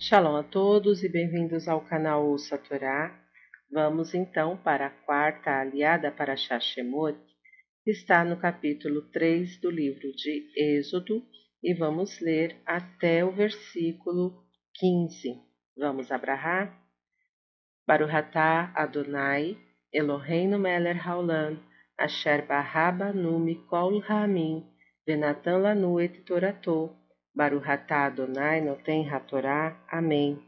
Shalom a todos e bem-vindos ao canal Ouça Torá. Vamos então para a quarta aliada para Shashemot, que está no capítulo 3 do livro de Êxodo, e vamos ler até o versículo 15. Vamos abrahar? Baruhatá Adonai, Eloheinu Meler Haolam, Asher Barraba Numi Kol Ramin, Venatan Lanu Et Toratô, Baruhatá Adonai Noten Hatorá. Amém.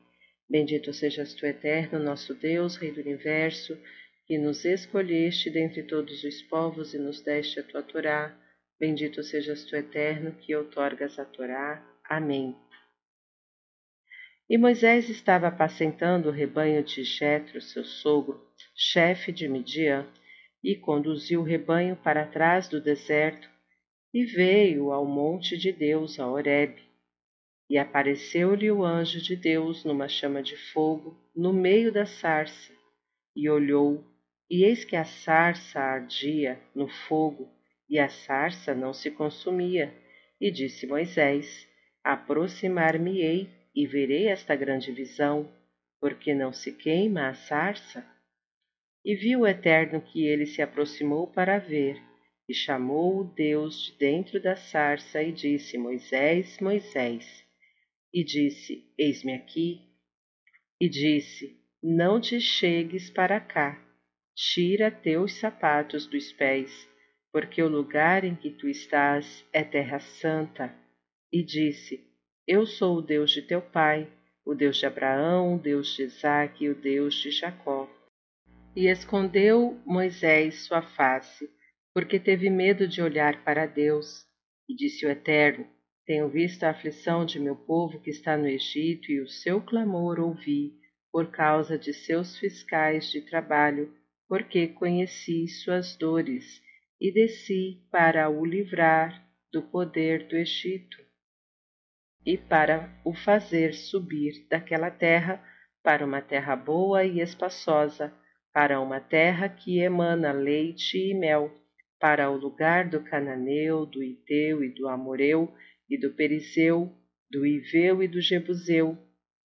Bendito sejas tu, eterno, nosso Deus, Rei do Universo, que nos escolheste dentre todos os povos e nos deste a tua Torá. Bendito sejas tu, eterno, que outorgas a Torá. Amém. E Moisés estava apacentando o rebanho de Jetro, seu sogro, chefe de Midian, e conduziu o rebanho para trás do deserto e veio ao monte de Deus, a Horebe. E apareceu-lhe o anjo de Deus numa chama de fogo, no meio da sarça. E olhou, e eis que a sarça ardia no fogo, e a sarça não se consumia. E disse Moisés: Aproximar-me-ei e verei esta grande visão, porque não se queima a sarça? E viu o Eterno que ele se aproximou para ver, e chamou o Deus de dentro da sarça e disse: Moisés, Moisés. E disse: Eis-me aqui. E disse: Não te chegues para cá, tira teus sapatos dos pés, porque o lugar em que tu estás é terra santa. E disse: Eu sou o Deus de teu pai, o Deus de Abraão, o Deus de Isaque e o Deus de Jacó. E escondeu Moisés sua face porque teve medo de olhar para Deus. E disse o Eterno: Tenho visto a aflição de meu povo que está no Egito e o seu clamor ouvi por causa de seus fiscais de trabalho, porque conheci suas dores e desci para o livrar do poder do Egito e para o fazer subir daquela terra para uma terra boa e espaçosa, para uma terra que emana leite e mel para o lugar do Cananeu, do Iteu e do Amoreu, e do Perizeu, do Iveu e do Jebuseu.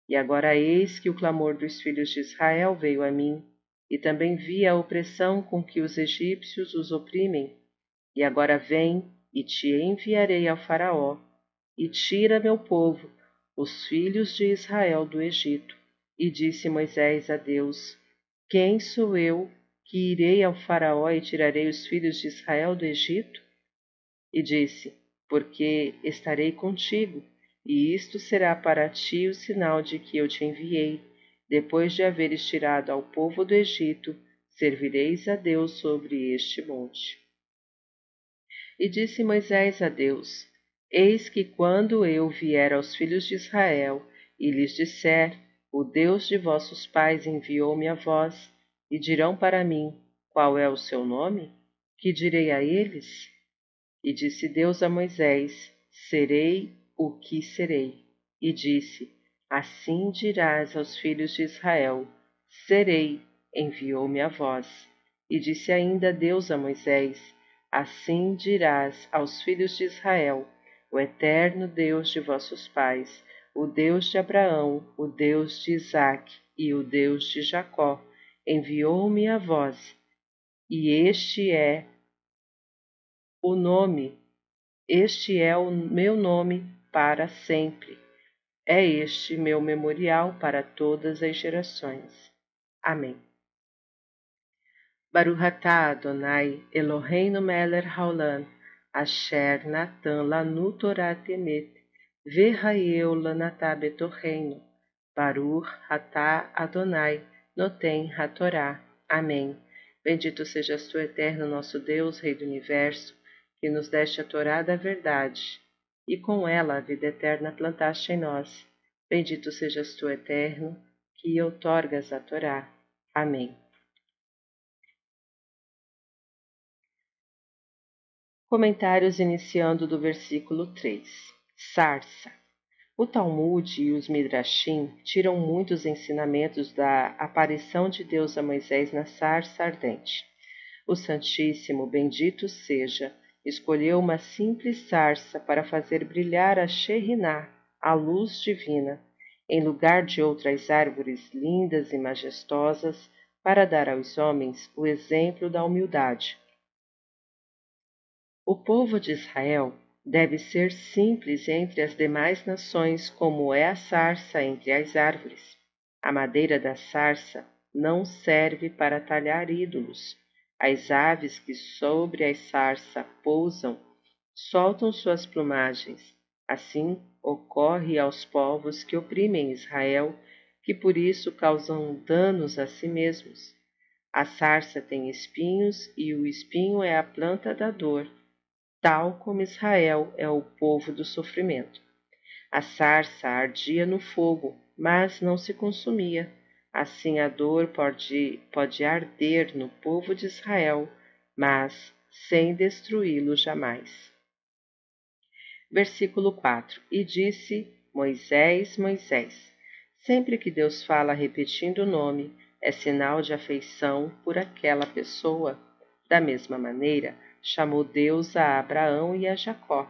E agora eis que o clamor dos filhos de Israel veio a mim, e também vi a opressão com que os egípcios os oprimem. E agora vem, e te enviarei ao Faraó, e tira meu povo, os filhos de Israel do Egito. E disse Moisés a Deus: Quem sou eu que irei ao Faraó e tirarei os filhos de Israel do Egito? E disse: Porque estarei contigo, e isto será para ti o sinal de que eu te enviei. Depois de haveres tirado ao povo do Egito, servireis a Deus sobre este monte. E disse Moisés a Deus: Eis que quando eu vier aos filhos de Israel e lhes disser: O Deus de vossos pais enviou-me a vós, e dirão para mim: Qual é o seu nome? Que direi a eles? E disse Deus a Moisés: Serei o que serei. E disse: Assim dirás aos filhos de Israel: Serei, enviou-me a vós. E disse ainda Deus a Moisés: Assim dirás aos filhos de Israel: O eterno Deus de vossos pais, o Deus de Abraão, o Deus de Isaque e o Deus de Jacó, enviou-me a vós, e este é o nome, este é o meu nome para sempre. É este meu memorial para todas as gerações. Amém. Baruhatá Adonai Eloheinu Meler Haolam Asher Natan Lanu Torah Temet Verraeu Lanatá Betorreino Baruch Adonai Notem Hatorá. Amém. Bendito sejas tu, eterno nosso Deus, Rei do Universo, que nos deste a Torá da verdade, e com ela a vida eterna plantaste em nós. Bendito sejas tu, eterno, que outorgas a Torá. Amém. Comentários iniciando do versículo 3. Sarsa. O Talmud e os Midrashim tiram muitos ensinamentos da aparição de Deus a Moisés na sarça ardente. O Santíssimo, bendito seja, escolheu uma simples sarça para fazer brilhar a Sheriná, a luz divina, em lugar de outras árvores lindas e majestosas, para dar aos homens o exemplo da humildade. O povo de Israel deve ser simples entre as demais nações, como é a sarça entre as árvores. A madeira da sarça não serve para talhar ídolos. As aves que sobre a sarça pousam soltam suas plumagens. Assim ocorre aos povos que oprimem Israel, que por isso causam danos a si mesmos. A sarça tem espinhos e o espinho é a planta da dor, tal como Israel é o povo do sofrimento. A sarça ardia no fogo, mas não se consumia. Assim a dor pode, pode arder no povo de Israel, mas sem destruí-lo jamais. Versículo 4: E disse Moisés, Moisés. Sempre que Deus fala repetindo o nome, é sinal de afeição por aquela pessoa. Da mesma maneira, chamou Deus a Abraão e a Jacó,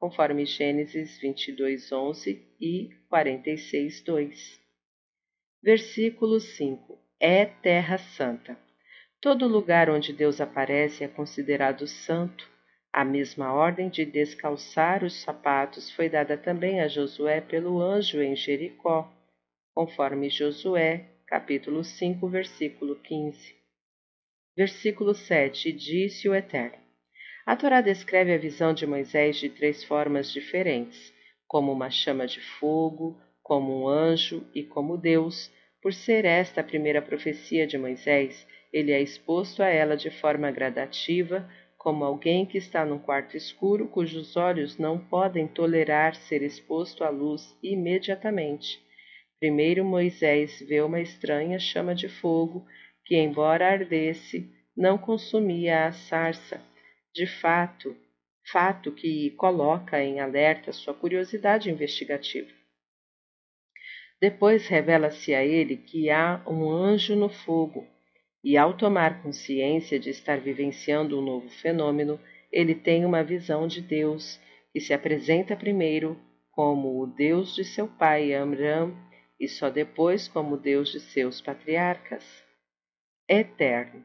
conforme Gênesis 22, 11 e 46, 2. Versículo 5: É terra santa. Todo lugar onde Deus aparece é considerado santo a mesma ordem de descalçar os sapatos foi dada também a Josué pelo anjo em Jericó, conforme Josué, capítulo 5, versículo 15. Versículo 7: Disse o Eterno. A Torá descreve a visão de Moisés de três formas diferentes, como uma chama de fogo, como um anjo e como Deus. Por ser esta a primeira profecia de Moisés, ele é exposto a ela de forma gradativa, como alguém que está num quarto escuro cujos olhos não podem tolerar ser exposto à luz imediatamente. Primeiro Moisés vê uma estranha chama de fogo que, embora ardesse, não consumia a sarça. De fato, fato que coloca em alerta sua curiosidade investigativa. Depois revela-se a ele que há um anjo no fogo, e ao tomar consciência de estar vivenciando um novo fenômeno, ele tem uma visão de Deus que se apresenta primeiro como o Deus de seu pai Amram e só depois como Deus de seus patriarcas. Eterno.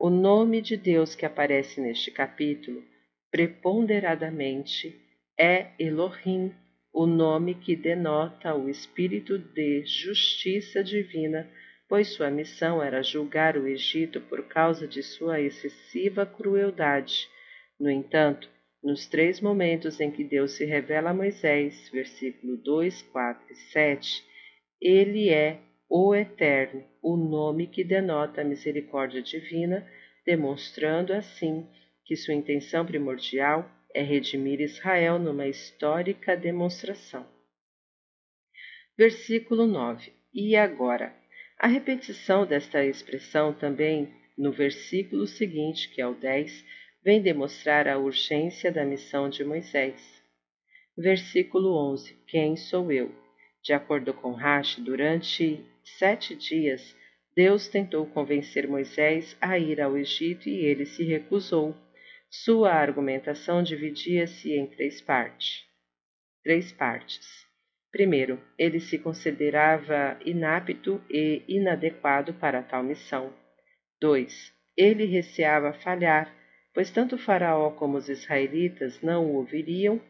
O nome de Deus que aparece neste capítulo, preponderadamente, é Elohim, o nome que denota o espírito de justiça divina pois sua missão era julgar o Egito por causa de sua excessiva crueldade. No entanto, nos três momentos em que Deus se revela a Moisés, versículo 2, 4 e 7, ele é o Eterno, o nome que denota a misericórdia divina, demonstrando assim que sua intenção primordial é redimir Israel numa histórica demonstração. Versículo 9: E agora, a repetição desta expressão também no versículo seguinte, que é o 10, vem demonstrar a urgência da missão de Moisés. Versículo 11: Quem sou eu? De acordo com Rashi, durante sete dias, Deus tentou convencer Moisés a ir ao Egito e ele se recusou. Sua argumentação dividia-se em três partes. Três partes. Primeiro, ele se considerava inapto e inadequado para tal missão. 2. Ele receava falhar, pois tanto Faraó como os israelitas não o ouviriam.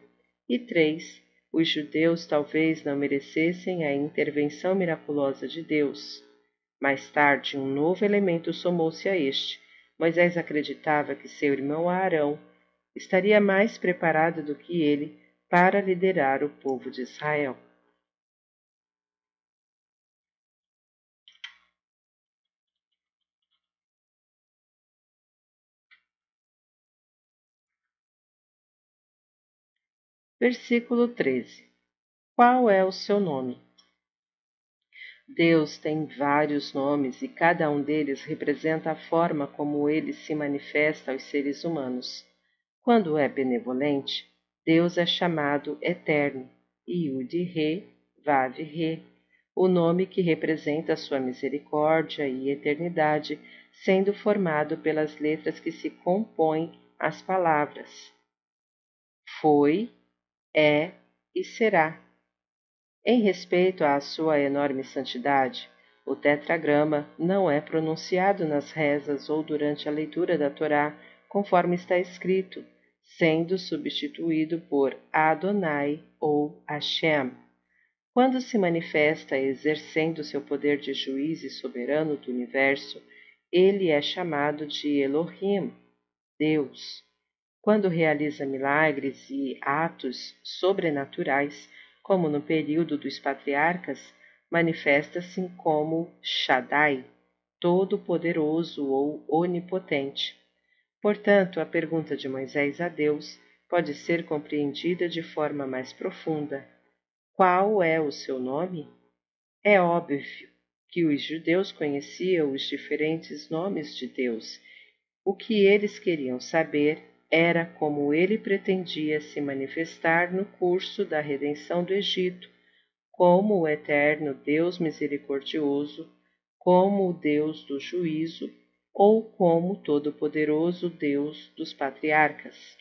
E 3. Os judeus talvez não merecessem a intervenção miraculosa de Deus. Mais tarde, um novo elemento somou-se a este. Moisés acreditava que seu irmão Arão estaria mais preparado do que ele para liderar o povo de Israel. Versículo 13. Qual é o seu nome? Deus tem vários nomes e cada um deles representa a forma como ele se manifesta aos seres humanos. Quando é benevolente, Deus é chamado Eterno, Yud-Re, Vav-Re, o nome que representa sua misericórdia e eternidade, sendo formado pelas letras que se compõem as palavras. Foi, é e será. Em respeito à sua enorme santidade, o tetragrama não é pronunciado nas rezas ou durante a leitura da Torá, conforme está escrito, sendo substituído por Adonai ou Hashem. Quando se manifesta exercendo seu poder de juiz e soberano do universo, ele é chamado de Elohim, Deus. Quando realiza milagres e atos sobrenaturais, como no período dos patriarcas, manifesta-se como Shaddai, todo-poderoso ou onipotente. Portanto, a pergunta de Moisés a Deus pode ser compreendida de forma mais profunda. Qual é o seu nome? É óbvio que os judeus conheciam os diferentes nomes de Deus. O que eles queriam saber era como ele pretendia se manifestar no curso da redenção do Egito, como o eterno Deus misericordioso, como o Deus do juízo ou como todo-poderoso Deus dos patriarcas.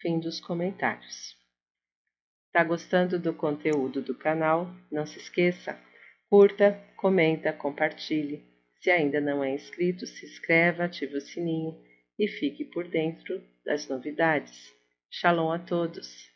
Fim dos comentários. Tá gostando do conteúdo do canal? Não se esqueça, curta, comenta, compartilhe. Se ainda não é inscrito, se inscreva, ative o sininho e fique por dentro das novidades. Shalom a todos!